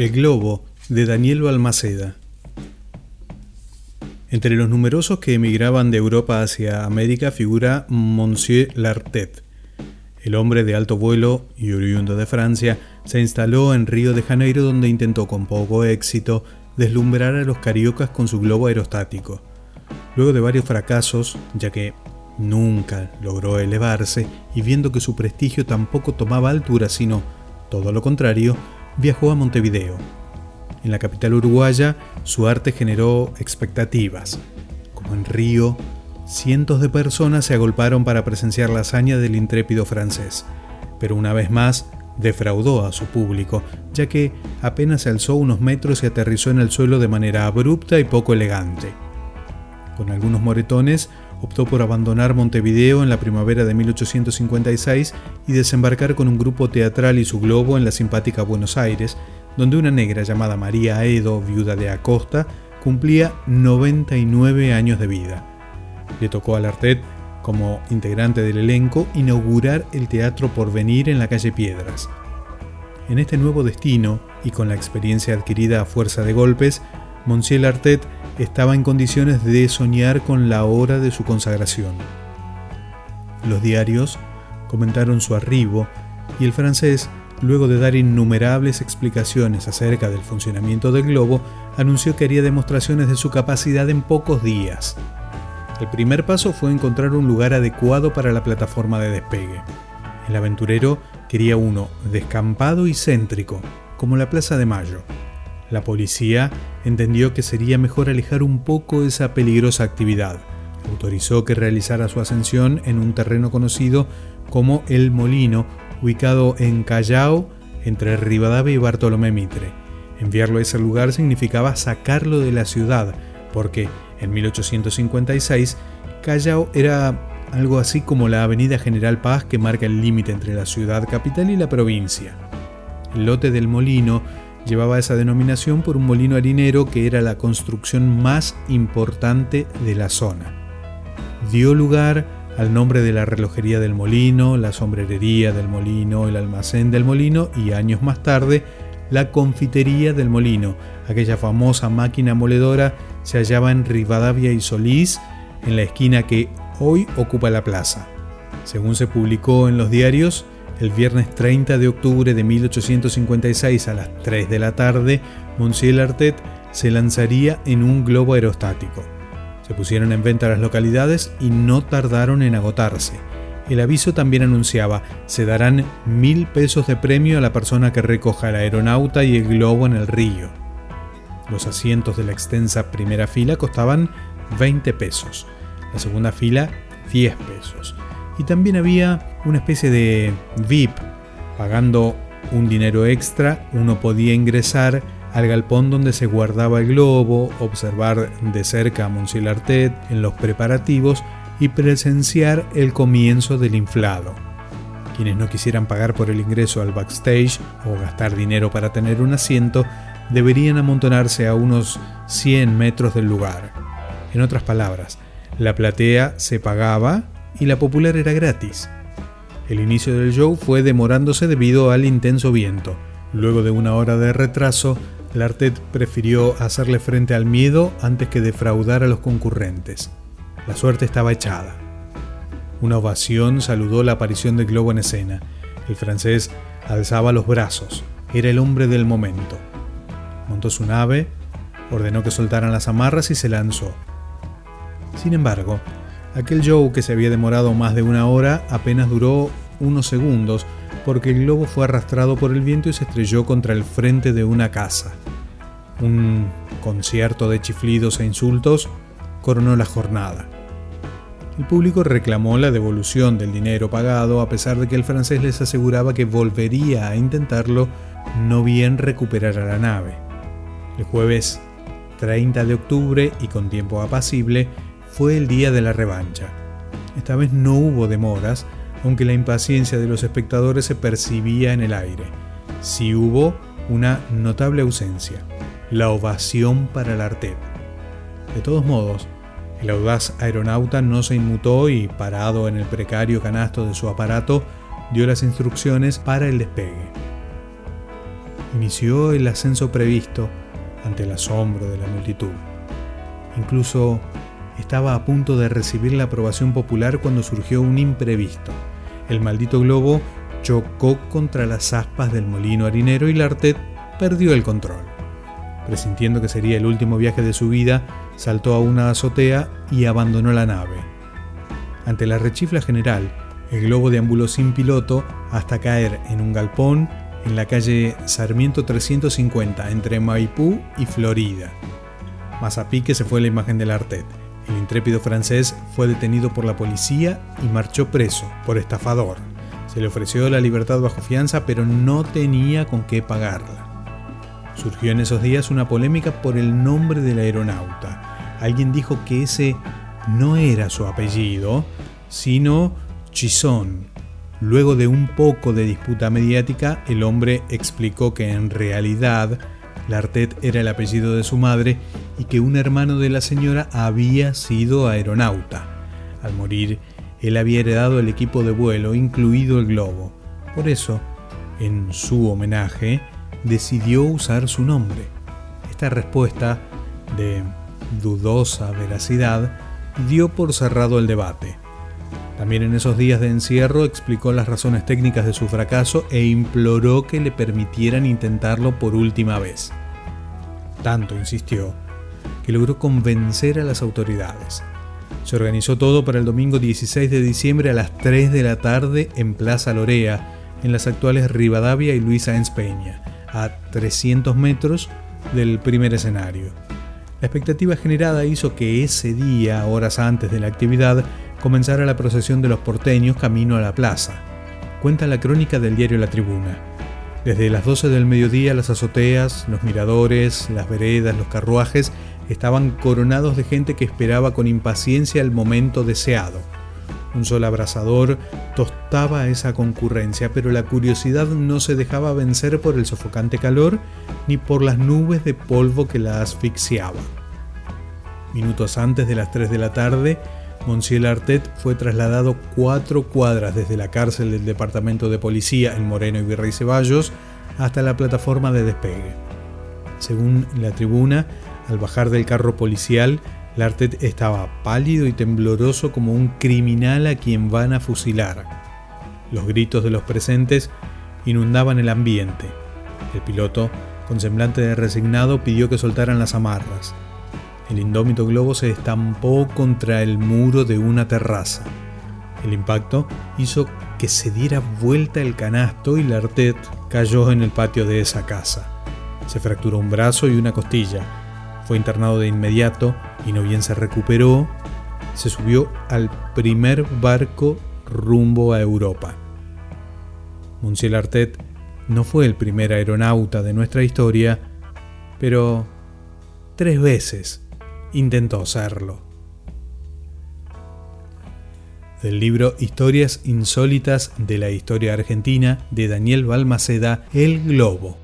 El globo de Daniel Balmaceda. Entre los numerosos que emigraban de Europa hacia América figura Monsieur Lartet. El hombre de alto vuelo y oriundo de Francia se instaló en Río de Janeiro donde intentó con poco éxito deslumbrar a los cariocas con su globo aerostático. Luego de varios fracasos, ya que nunca logró elevarse y viendo que su prestigio tampoco tomaba altura sino todo lo contrario, viajó a Montevideo. En la capital uruguaya, su arte generó expectativas. Como en Río, cientos de personas se agolparon para presenciar la hazaña del intrépido francés, pero una vez más defraudó a su público, ya que apenas se alzó unos metros y aterrizó en el suelo de manera abrupta y poco elegante. Con algunos moretones, optó por abandonar Montevideo en la primavera de 1856 y desembarcar con un grupo teatral y su globo en la simpática Buenos Aires, donde una negra llamada María Edo, viuda de Acosta, cumplía 99 años de vida. Le tocó a Lartet, como integrante del elenco, inaugurar el Teatro Porvenir en la calle Piedras. En este nuevo destino, y con la experiencia adquirida a fuerza de golpes, Monsieur Lartet estaba en condiciones de soñar con la hora de su consagración. Los diarios comentaron su arribo y el francés, luego de dar innumerables explicaciones acerca del funcionamiento del globo, anunció que haría demostraciones de su capacidad en pocos días. El primer paso fue encontrar un lugar adecuado para la plataforma de despegue. El aventurero quería uno descampado y céntrico, como la Plaza de Mayo. La policía entendió que sería mejor alejar un poco esa peligrosa actividad. Autorizó que realizara su ascensión en un terreno conocido como El Molino, ubicado en Callao, entre Rivadavia y Bartolomé Mitre. Enviarlo a ese lugar significaba sacarlo de la ciudad, porque en 1856 Callao era algo así como la Avenida General Paz que marca el límite entre la ciudad capital y la provincia. El lote del molino Llevaba esa denominación por un molino harinero que era la construcción más importante de la zona. Dio lugar al nombre de la relojería del molino, la sombrerería del molino, el almacén del molino y años más tarde la confitería del molino. Aquella famosa máquina moledora se hallaba en Rivadavia y Solís, en la esquina que hoy ocupa la plaza. Según se publicó en los diarios, el viernes 30 de octubre de 1856 a las 3 de la tarde, Monsieur Artet se lanzaría en un globo aerostático. Se pusieron en venta las localidades y no tardaron en agotarse. El aviso también anunciaba, se darán mil pesos de premio a la persona que recoja el aeronauta y el globo en el río. Los asientos de la extensa primera fila costaban 20 pesos, la segunda fila 10 pesos y también había una especie de VIP. Pagando un dinero extra, uno podía ingresar al galpón donde se guardaba el globo, observar de cerca a Monsieur Lartet en los preparativos y presenciar el comienzo del inflado. Quienes no quisieran pagar por el ingreso al backstage o gastar dinero para tener un asiento, deberían amontonarse a unos 100 metros del lugar. En otras palabras, la platea se pagaba y la popular era gratis. El inicio del show fue demorándose debido al intenso viento. Luego de una hora de retraso, Lartet prefirió hacerle frente al miedo antes que defraudar a los concurrentes. La suerte estaba echada. Una ovación saludó la aparición del globo en escena. El francés alzaba los brazos. Era el hombre del momento. Montó su nave, ordenó que soltaran las amarras y se lanzó. Sin embargo, Aquel show que se había demorado más de una hora apenas duró unos segundos porque el globo fue arrastrado por el viento y se estrelló contra el frente de una casa. Un concierto de chiflidos e insultos coronó la jornada. El público reclamó la devolución del dinero pagado a pesar de que el francés les aseguraba que volvería a intentarlo no bien recuperar a la nave. El jueves 30 de octubre y con tiempo apacible, fue el día de la revancha. Esta vez no hubo demoras, aunque la impaciencia de los espectadores se percibía en el aire. Sí hubo una notable ausencia, la ovación para el Artet. De todos modos, el audaz aeronauta no se inmutó y, parado en el precario canasto de su aparato, dio las instrucciones para el despegue. inició el ascenso previsto ante el asombro de la multitud. Incluso estaba a punto de recibir la aprobación popular cuando surgió un imprevisto. El maldito globo chocó contra las aspas del molino harinero y Lartet perdió el control. Presintiendo que sería el último viaje de su vida, saltó a una azotea y abandonó la nave. Ante la rechifla general, el globo deambuló sin piloto hasta caer en un galpón en la calle Sarmiento 350 entre Maipú y Florida. Más a pique se fue la imagen del Artet. El intrépido francés fue detenido por la policía y marchó preso por estafador. Se le ofreció la libertad bajo fianza, pero no tenía con qué pagarla. Surgió en esos días una polémica por el nombre del aeronauta. Alguien dijo que ese no era su apellido, sino Chisón. Luego de un poco de disputa mediática, el hombre explicó que en realidad Lartet era el apellido de su madre y que un hermano de la señora había sido aeronauta. Al morir, él había heredado el equipo de vuelo, incluido el globo. Por eso, en su homenaje, decidió usar su nombre. Esta respuesta, de dudosa veracidad, dio por cerrado el debate. También en esos días de encierro explicó las razones técnicas de su fracaso e imploró que le permitieran intentarlo por última vez. Tanto insistió que logró convencer a las autoridades. Se organizó todo para el domingo 16 de diciembre a las 3 de la tarde en Plaza Lorea, en las actuales Rivadavia y Luisa Sáenz a 300 metros del primer escenario. La expectativa generada hizo que ese día, horas antes de la actividad, comenzara la procesión de los porteños camino a la plaza. Cuenta la crónica del diario La Tribuna. Desde las 12 del mediodía las azoteas, los miradores, las veredas, los carruajes estaban coronados de gente que esperaba con impaciencia el momento deseado. Un sol abrasador tostaba esa concurrencia, pero la curiosidad no se dejaba vencer por el sofocante calor ni por las nubes de polvo que la asfixiaban. Minutos antes de las 3 de la tarde, Monsieur Artet fue trasladado cuatro cuadras desde la cárcel del departamento de policía en Moreno y Virrey Ceballos hasta la plataforma de despegue. Según la tribuna, al bajar del carro policial, Lartet estaba pálido y tembloroso como un criminal a quien van a fusilar. Los gritos de los presentes inundaban el ambiente. El piloto, con semblante de resignado, pidió que soltaran las amarras. El indómito globo se estampó contra el muro de una terraza. El impacto hizo que se diera vuelta el canasto y Lartet cayó en el patio de esa casa. Se fracturó un brazo y una costilla. Fue internado de inmediato y no bien se recuperó, se subió al primer barco rumbo a Europa. Monsieur Lartet no fue el primer aeronauta de nuestra historia, pero tres veces intentó serlo. Del libro Historias insólitas de la historia argentina de Daniel Balmaceda, El Globo.